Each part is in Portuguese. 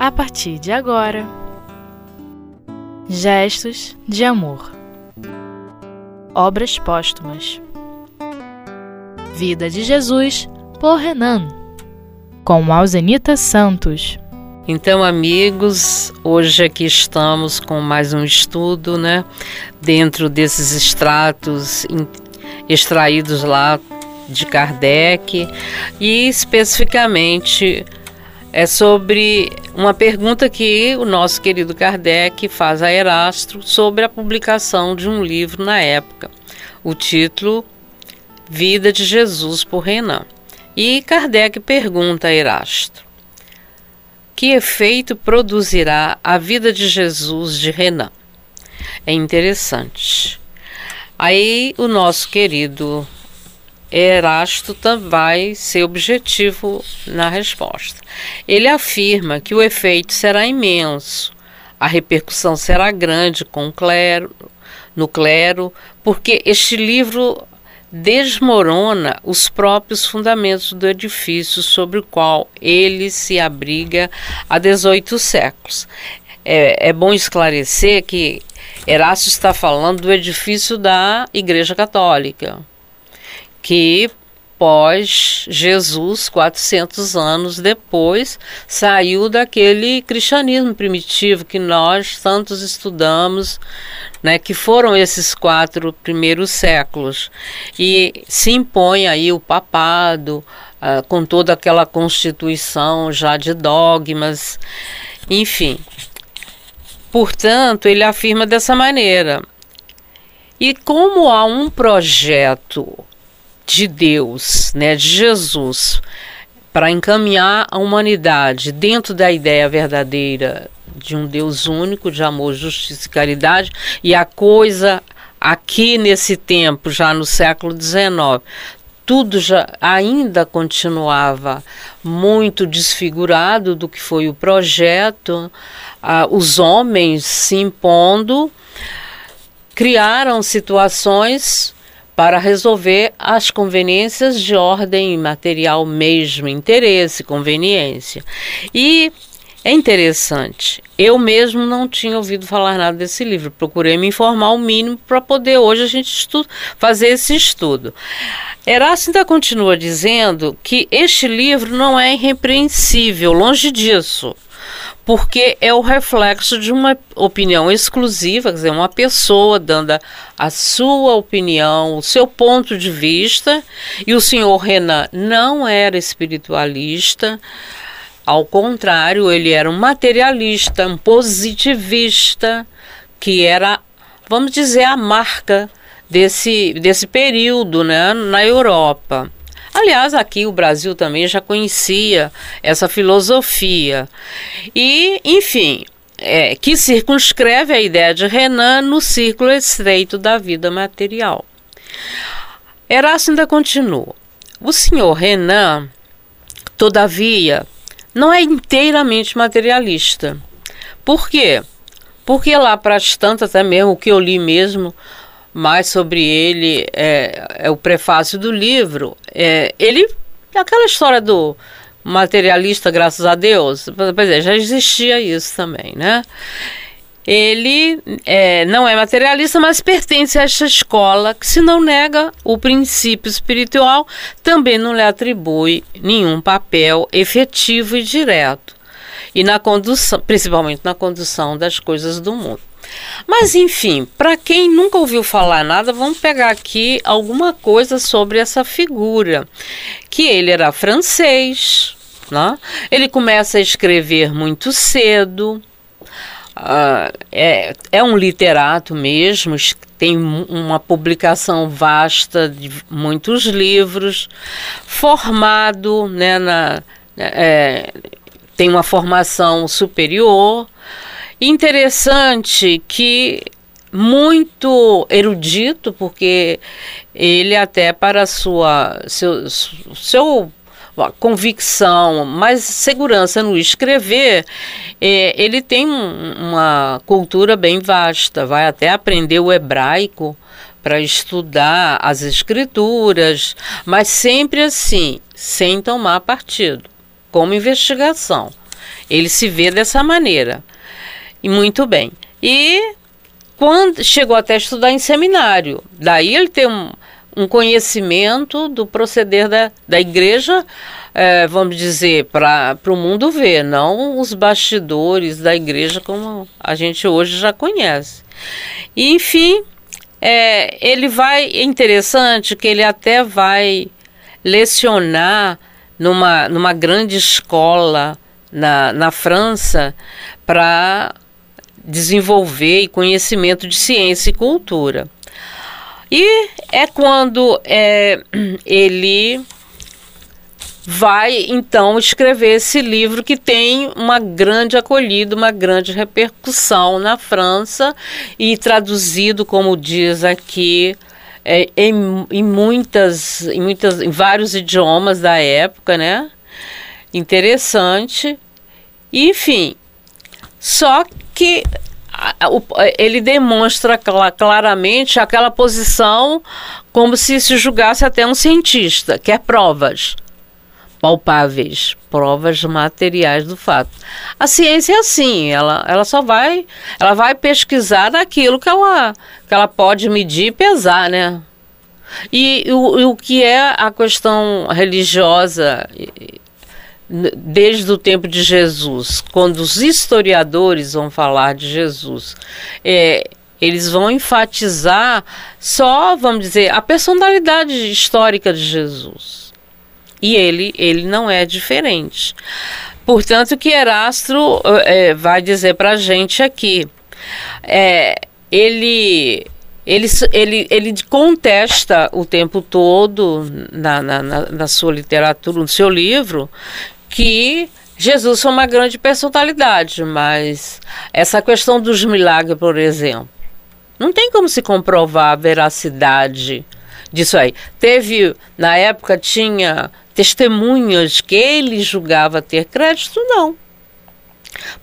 a partir de agora. Gestos de Amor Obras Póstumas Vida de Jesus por Renan com Alzenita Santos então, amigos, hoje aqui estamos com mais um estudo, né? Dentro desses extratos extraídos lá de Kardec e especificamente é sobre uma pergunta que o nosso querido Kardec faz a Erasto sobre a publicação de um livro na época. O título Vida de Jesus por Renan. E Kardec pergunta a Erasto: Que efeito produzirá a vida de Jesus de Renan? É interessante. Aí o nosso querido Erasto vai ser objetivo na resposta. Ele afirma que o efeito será imenso, a repercussão será grande com o clero, no clero, porque este livro desmorona os próprios fundamentos do edifício sobre o qual ele se abriga há 18 séculos. É, é bom esclarecer que Erasto está falando do edifício da Igreja Católica que pós Jesus, 400 anos depois, saiu daquele cristianismo primitivo que nós tantos estudamos, né, que foram esses quatro primeiros séculos. E se impõe aí o papado, uh, com toda aquela constituição já de dogmas, enfim. Portanto, ele afirma dessa maneira. E como há um projeto de Deus, né, de Jesus, para encaminhar a humanidade dentro da ideia verdadeira de um Deus único, de amor, justiça e caridade, e a coisa aqui nesse tempo, já no século XIX, tudo já ainda continuava muito desfigurado do que foi o projeto, ah, os homens se impondo, criaram situações para resolver as conveniências de ordem material mesmo, interesse, conveniência. E é interessante. Eu mesmo não tinha ouvido falar nada desse livro. Procurei me informar o mínimo para poder hoje a gente fazer esse estudo. Erasto ainda continua dizendo que este livro não é irrepreensível, longe disso porque é o reflexo de uma opinião exclusiva, quer dizer, uma pessoa dando a, a sua opinião, o seu ponto de vista, e o senhor Renan não era espiritualista, ao contrário, ele era um materialista, um positivista, que era, vamos dizer, a marca desse, desse período né, na Europa. Aliás, aqui o Brasil também já conhecia essa filosofia. E, enfim, é, que circunscreve a ideia de Renan no círculo estreito da vida material. Erasto ainda continua. O senhor Renan, todavia, não é inteiramente materialista. Por quê? Porque lá para as tantas, até mesmo o que eu li mesmo, mais sobre ele é, é o prefácio do livro. É, ele, aquela história do materialista, graças a Deus, pois é, já existia isso também, né? Ele é, não é materialista, mas pertence a esta escola que, se não nega o princípio espiritual, também não lhe atribui nenhum papel efetivo e direto, e na condução, principalmente na condução das coisas do mundo. Mas enfim, para quem nunca ouviu falar nada, vamos pegar aqui alguma coisa sobre essa figura. Que ele era francês, né? ele começa a escrever muito cedo. Uh, é, é um literato mesmo, tem uma publicação vasta de muitos livros, formado, né, na, é, tem uma formação superior, Interessante que muito erudito, porque ele até para sua seu, seu convicção, mas segurança no escrever, é, ele tem um, uma cultura bem vasta, vai até aprender o hebraico para estudar as escrituras, mas sempre assim, sem tomar partido, como investigação. Ele se vê dessa maneira. E muito bem. E quando chegou até a estudar em seminário, daí ele tem um, um conhecimento do proceder da, da igreja, é, vamos dizer, para o mundo ver, não os bastidores da igreja como a gente hoje já conhece. E, enfim, é, ele vai, é interessante que ele até vai lecionar numa, numa grande escola na, na França para desenvolver conhecimento de ciência e cultura. E é quando é, ele vai então escrever esse livro que tem uma grande acolhida, uma grande repercussão na França e traduzido, como diz aqui, é, em, em, muitas, em muitas, em vários idiomas da época, né? Interessante. E, enfim, só que ele demonstra claramente aquela posição como se se julgasse até um cientista, quer provas palpáveis, provas materiais do fato. A ciência é assim, ela, ela só vai, ela vai pesquisar aquilo que ela, que ela pode medir e pesar, né? E o, o que é a questão religiosa desde o tempo de Jesus, quando os historiadores vão falar de Jesus, é, eles vão enfatizar só, vamos dizer, a personalidade histórica de Jesus. E ele, ele não é diferente. Portanto, que Erastro é, vai dizer para a gente aqui, é, ele ele, ele, ele contesta o tempo todo na, na, na, sua literatura, no seu livro, que Jesus foi uma grande personalidade, mas essa questão dos milagres, por exemplo, não tem como se comprovar a veracidade disso aí. Teve, na época, tinha testemunhas que ele julgava ter crédito? Não.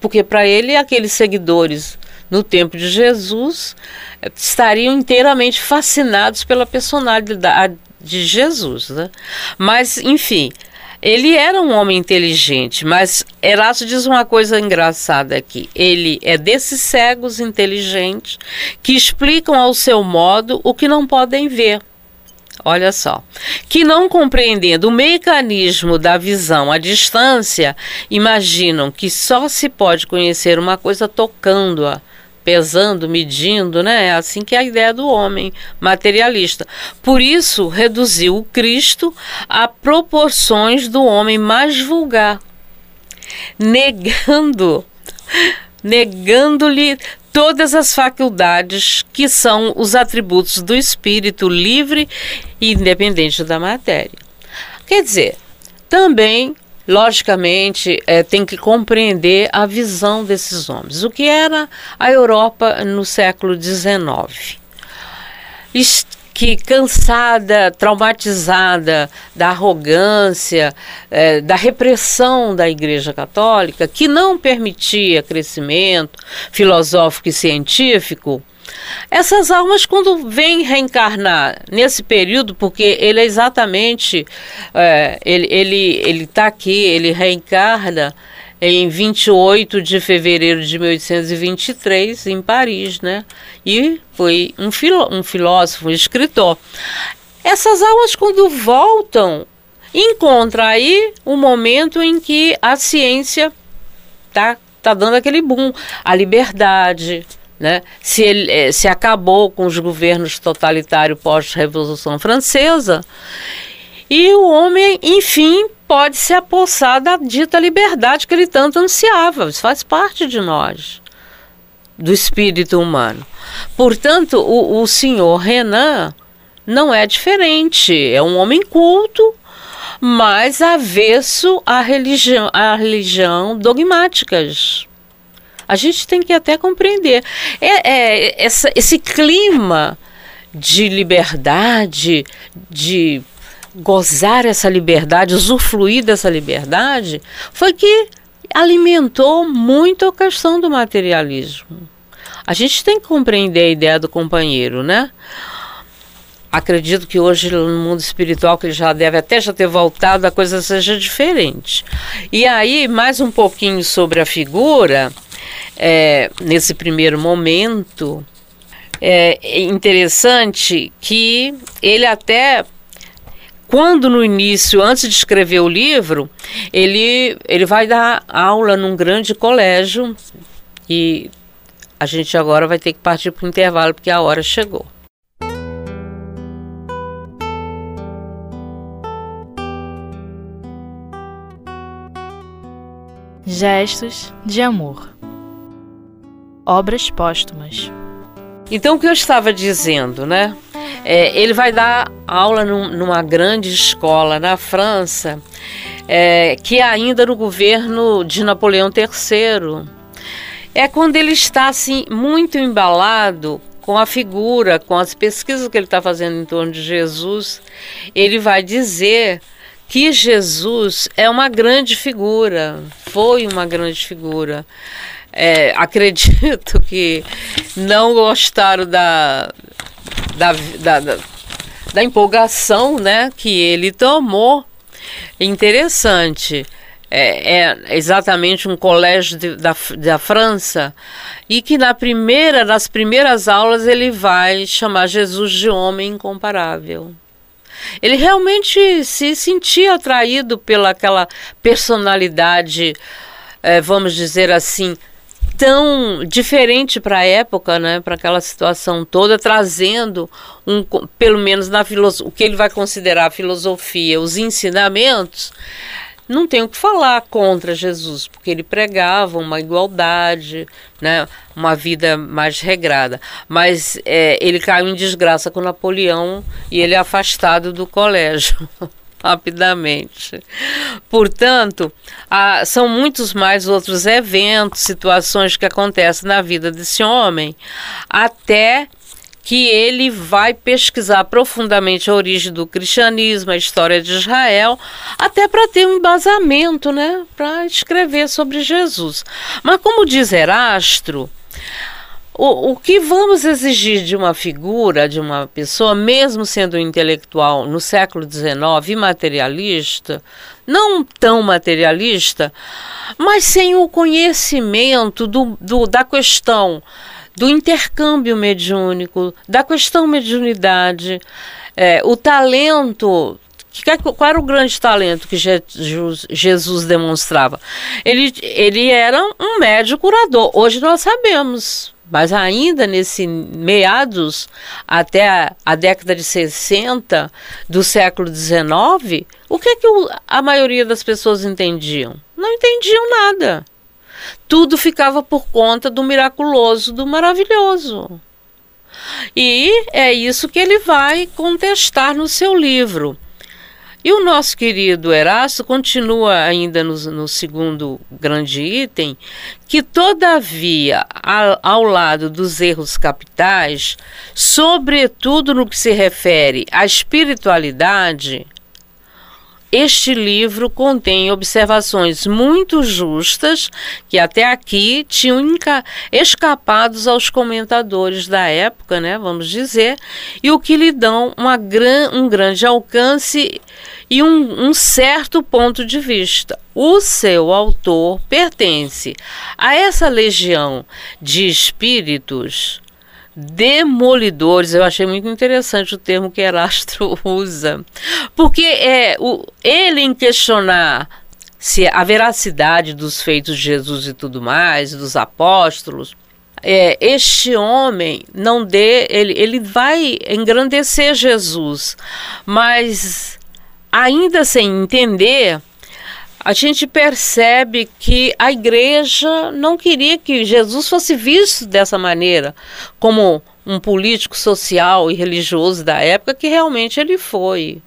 Porque para ele, aqueles seguidores no tempo de Jesus eh, estariam inteiramente fascinados pela personalidade de Jesus. Né? Mas, enfim, ele era um homem inteligente, mas Erasto diz uma coisa engraçada aqui. Ele é desses cegos inteligentes que explicam ao seu modo o que não podem ver. Olha só. Que não compreendendo o mecanismo da visão à distância, imaginam que só se pode conhecer uma coisa tocando-a pesando, medindo, né? É assim que é a ideia do homem materialista. Por isso, reduziu o Cristo a proporções do homem mais vulgar, negando, negando-lhe todas as faculdades que são os atributos do espírito livre e independente da matéria. Quer dizer, também logicamente, é, tem que compreender a visão desses homens. O que era a Europa no século XIX? Que cansada, traumatizada da arrogância, é, da repressão da Igreja Católica, que não permitia crescimento filosófico e científico, essas almas, quando vêm reencarnar nesse período, porque ele é exatamente, é, ele está ele, ele tá aqui, ele reencarna em 28 de fevereiro de 1823, em Paris, né? E foi um, filó um filósofo, um escritor. Essas almas, quando voltam, encontram aí o momento em que a ciência tá, tá dando aquele boom, a liberdade, né? Se, ele, eh, se acabou com os governos totalitários pós-Revolução Francesa, e o homem, enfim, pode se apossar da dita liberdade que ele tanto ansiava. Isso faz parte de nós, do espírito humano. Portanto, o, o senhor Renan não é diferente. É um homem culto, mas avesso à religião, à religião dogmáticas. A gente tem que até compreender. É, é essa, esse clima de liberdade, de gozar essa liberdade, usufruir dessa liberdade, foi que alimentou muito a questão do materialismo. A gente tem que compreender a ideia do companheiro, né? acredito que hoje no mundo espiritual que ele já deve até já ter voltado a coisa seja diferente e aí mais um pouquinho sobre a figura é, nesse primeiro momento é interessante que ele até quando no início, antes de escrever o livro, ele, ele vai dar aula num grande colégio e a gente agora vai ter que partir para o intervalo porque a hora chegou. Gestos de amor. Obras póstumas. Então, o que eu estava dizendo, né? É, ele vai dar aula num, numa grande escola na França, é, que é ainda no governo de Napoleão III. É quando ele está assim muito embalado com a figura, com as pesquisas que ele está fazendo em torno de Jesus, ele vai dizer que Jesus é uma grande figura, foi uma grande figura. É, acredito que não gostaram da, da, da, da, da empolgação né, que ele tomou. Interessante. É, é, exatamente um colégio de, da, da França e que na primeira nas primeiras aulas ele vai chamar Jesus de homem incomparável ele realmente se sentia atraído pela aquela personalidade é, vamos dizer assim tão diferente para a época, né, para aquela situação toda, trazendo um, pelo menos na o que ele vai considerar a filosofia, os ensinamentos. Não tenho que falar contra Jesus, porque ele pregava uma igualdade, né, uma vida mais regrada. Mas é, ele caiu em desgraça com Napoleão e ele é afastado do colégio. rapidamente. Portanto, há, são muitos mais outros eventos, situações que acontecem na vida desse homem, até que ele vai pesquisar profundamente a origem do cristianismo, a história de Israel, até para ter um embasamento, né, para escrever sobre Jesus. Mas como diz Erastro, o, o que vamos exigir de uma figura, de uma pessoa, mesmo sendo intelectual no século XIX materialista, não tão materialista, mas sem o conhecimento do, do, da questão do intercâmbio mediúnico, da questão mediunidade, é, o talento qual era o grande talento que Jesus, Jesus demonstrava? Ele, ele era um médico curador. Hoje nós sabemos mas ainda nesse meados até a, a, década de 60 do século XIX, o que, é que o, a maioria das pessoas entendiam? Não entendiam nada. Tudo ficava por conta do miraculoso, do maravilhoso. E é isso que ele vai contestar no seu livro. E o nosso querido Erasto continua ainda no, no segundo grande item, que todavia, ao, ao lado dos erros capitais, sobretudo no que se refere à espiritualidade, este livro contém observações muito justas que até aqui tinham escapados aos comentadores da época, né, vamos dizer, e o que lhe dão uma gran um grande alcance e um, um certo ponto de vista. O seu autor pertence a essa legião de espíritos demolidores. Eu achei muito interessante o termo que Erastro usa, porque é o, ele em questionar se a veracidade dos feitos de Jesus e tudo mais, dos apóstolos, é, este homem não dê, ele, ele vai engrandecer Jesus, mas ainda sem entender a gente percebe que a igreja não queria que Jesus fosse visto dessa maneira, como um político social e religioso da época, que realmente ele foi.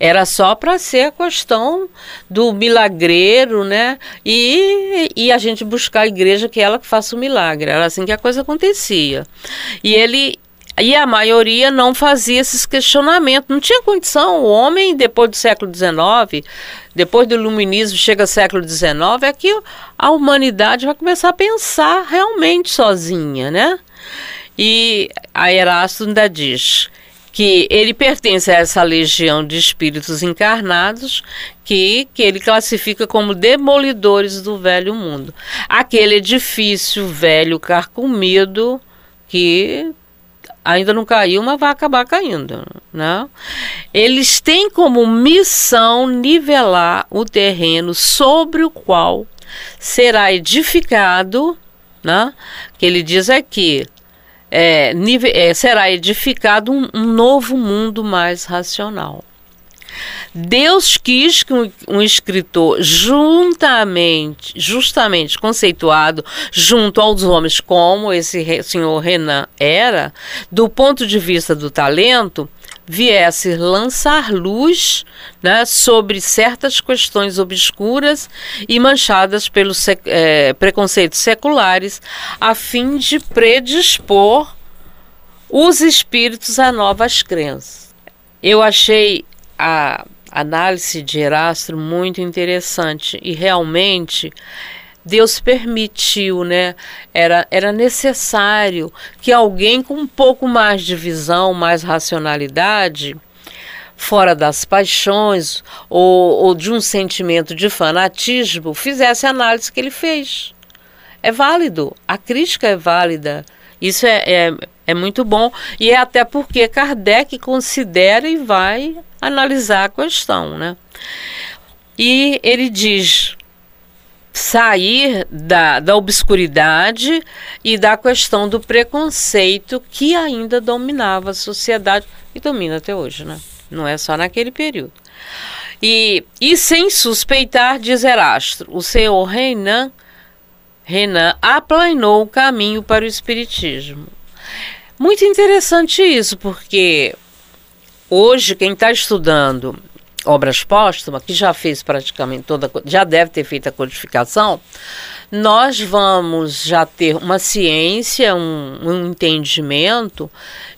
Era só para ser a questão do milagreiro, né? E, e a gente buscar a igreja que ela que faça o milagre. Era assim que a coisa acontecia. E ele e a maioria não fazia esses questionamentos. Não tinha condição. O homem, depois do século XIX, depois do iluminismo, chega ao século XIX, é que a humanidade vai começar a pensar realmente sozinha, né? E a Erasto ainda diz que ele pertence a essa legião de espíritos encarnados que, que ele classifica como demolidores do velho mundo. Aquele edifício velho carcomido que ainda não caiu, mas vai acabar caindo. Né? Eles têm como missão nivelar o terreno sobre o qual será edificado, né? que ele diz aqui, é, é, será edificado um, um novo mundo mais racional. Deus quis que um, escritor juntamente, justamente conceituado junto aos homens como esse senhor Renan era, do ponto de vista do talento, viesse lançar luz né, sobre certas questões obscuras e manchadas pelos é, preconceitos seculares, a fim de predispor os espíritos a novas crenças. Eu achei a análise de Erastro muito interessante e realmente Deus permitiu, né? Era, era necessário que alguém com um pouco mais de visão, mais racionalidade, fora das paixões ou, ou de um sentimento de fanatismo, fizesse a análise que ele fez. É válido, a crítica é válida. Isso é, é, é muito bom e é até porque Kardec considera e vai analisar a questão, né? E ele diz sair da, da obscuridade e da questão do preconceito que ainda dominava a sociedade e domina até hoje, né? Não é só naquele período. E, e sem suspeitar, diz Erastro, o senhor Renan, Renan aplanou o caminho para o espiritismo. Muito interessante isso, porque hoje quem está estudando obras póstumas, que já fez praticamente toda, já deve ter feito a codificação, nós vamos já ter uma ciência, um, um entendimento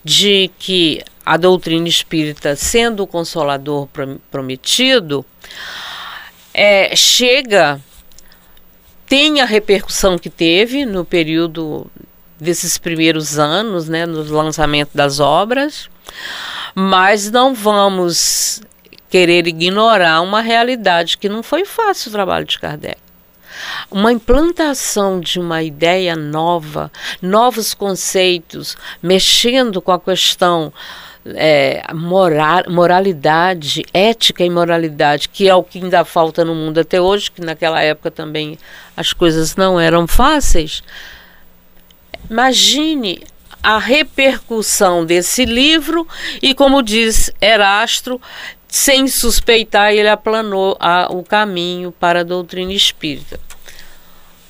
de que a doutrina espírita, sendo o consolador prometido, é, chega, tem a repercussão que teve no período desses primeiros anos, né, no lançamento das obras, mas não vamos querer ignorar uma realidade que não foi fácil o trabalho de Kardec. Uma implantação de uma ideia nova, novos conceitos, mexendo com a questão é, moral, moralidade, ética e moralidade, que é o que ainda falta no mundo até hoje, que naquela época também as coisas não eram fáceis. Imagine a repercussão desse livro e, como diz Erastro, sem suspeitar, ele aplanou a, o caminho para a doutrina espírita.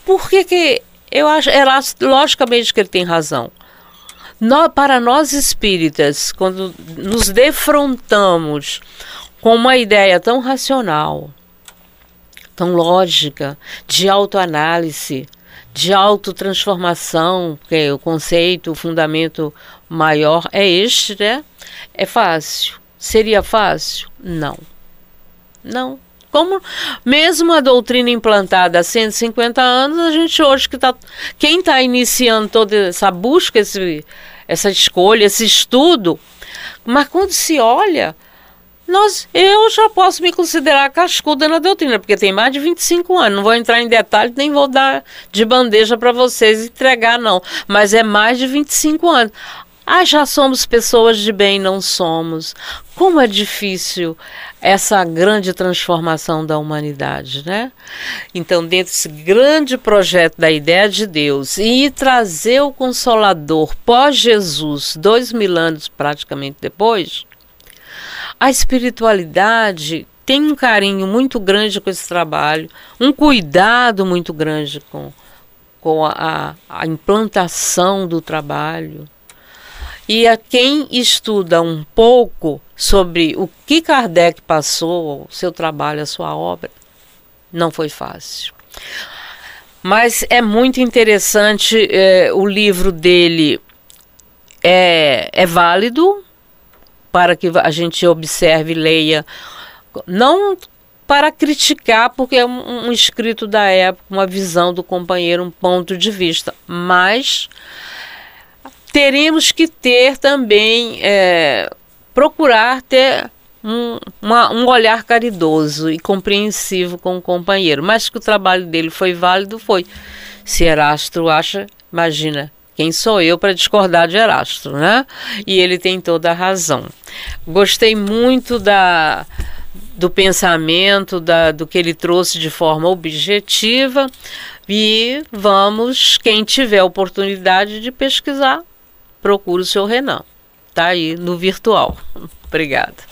Por que, que eu acho, Erastro, logicamente que ele tem razão. No, para nós espíritas, quando nos defrontamos com uma ideia tão racional, tão lógica, de autoanálise, de autotransformação, que o conceito, o fundamento maior é este, né? É fácil. Seria fácil? Não. Não. Como mesmo a doutrina implantada há 150 anos, a gente hoje que está. Quem está iniciando toda essa busca, esse, essa escolha, esse estudo, mas quando se olha, nós, eu já posso me considerar cascuda na doutrina, porque tem mais de 25 anos. Não vou entrar em detalhes, nem vou dar de bandeja para vocês entregar, não. Mas é mais de 25 anos. Ah, já somos pessoas de bem, não somos. Como é difícil essa grande transformação da humanidade, né? Então, dentro desse grande projeto da ideia de Deus e trazer o Consolador pós-Jesus, dois mil anos praticamente depois, a espiritualidade tem um carinho muito grande com esse trabalho, um cuidado muito grande com, com a, a implantação do trabalho. E a quem estuda um pouco sobre o que Kardec passou, o seu trabalho, a sua obra, não foi fácil. Mas é muito interessante, é, o livro dele é, é válido, para que a gente observe leia, não para criticar, porque é um, um, escrito da época, uma visão do companheiro, um ponto de vista, mas teremos que ter também é, procurar ter um, uma, um olhar caridoso e compreensivo com o companheiro. Mas que o trabalho dele foi válido, foi. Se Erastro acha, imagina, quem sou eu para discordar de Erastro, né? E ele tem toda a razão. Gostei muito da do pensamento, da, do que ele trouxe de forma objetiva. E vamos, quem tiver oportunidade de pesquisar, procure o seu Renan. Tá aí no virtual. Obrigada.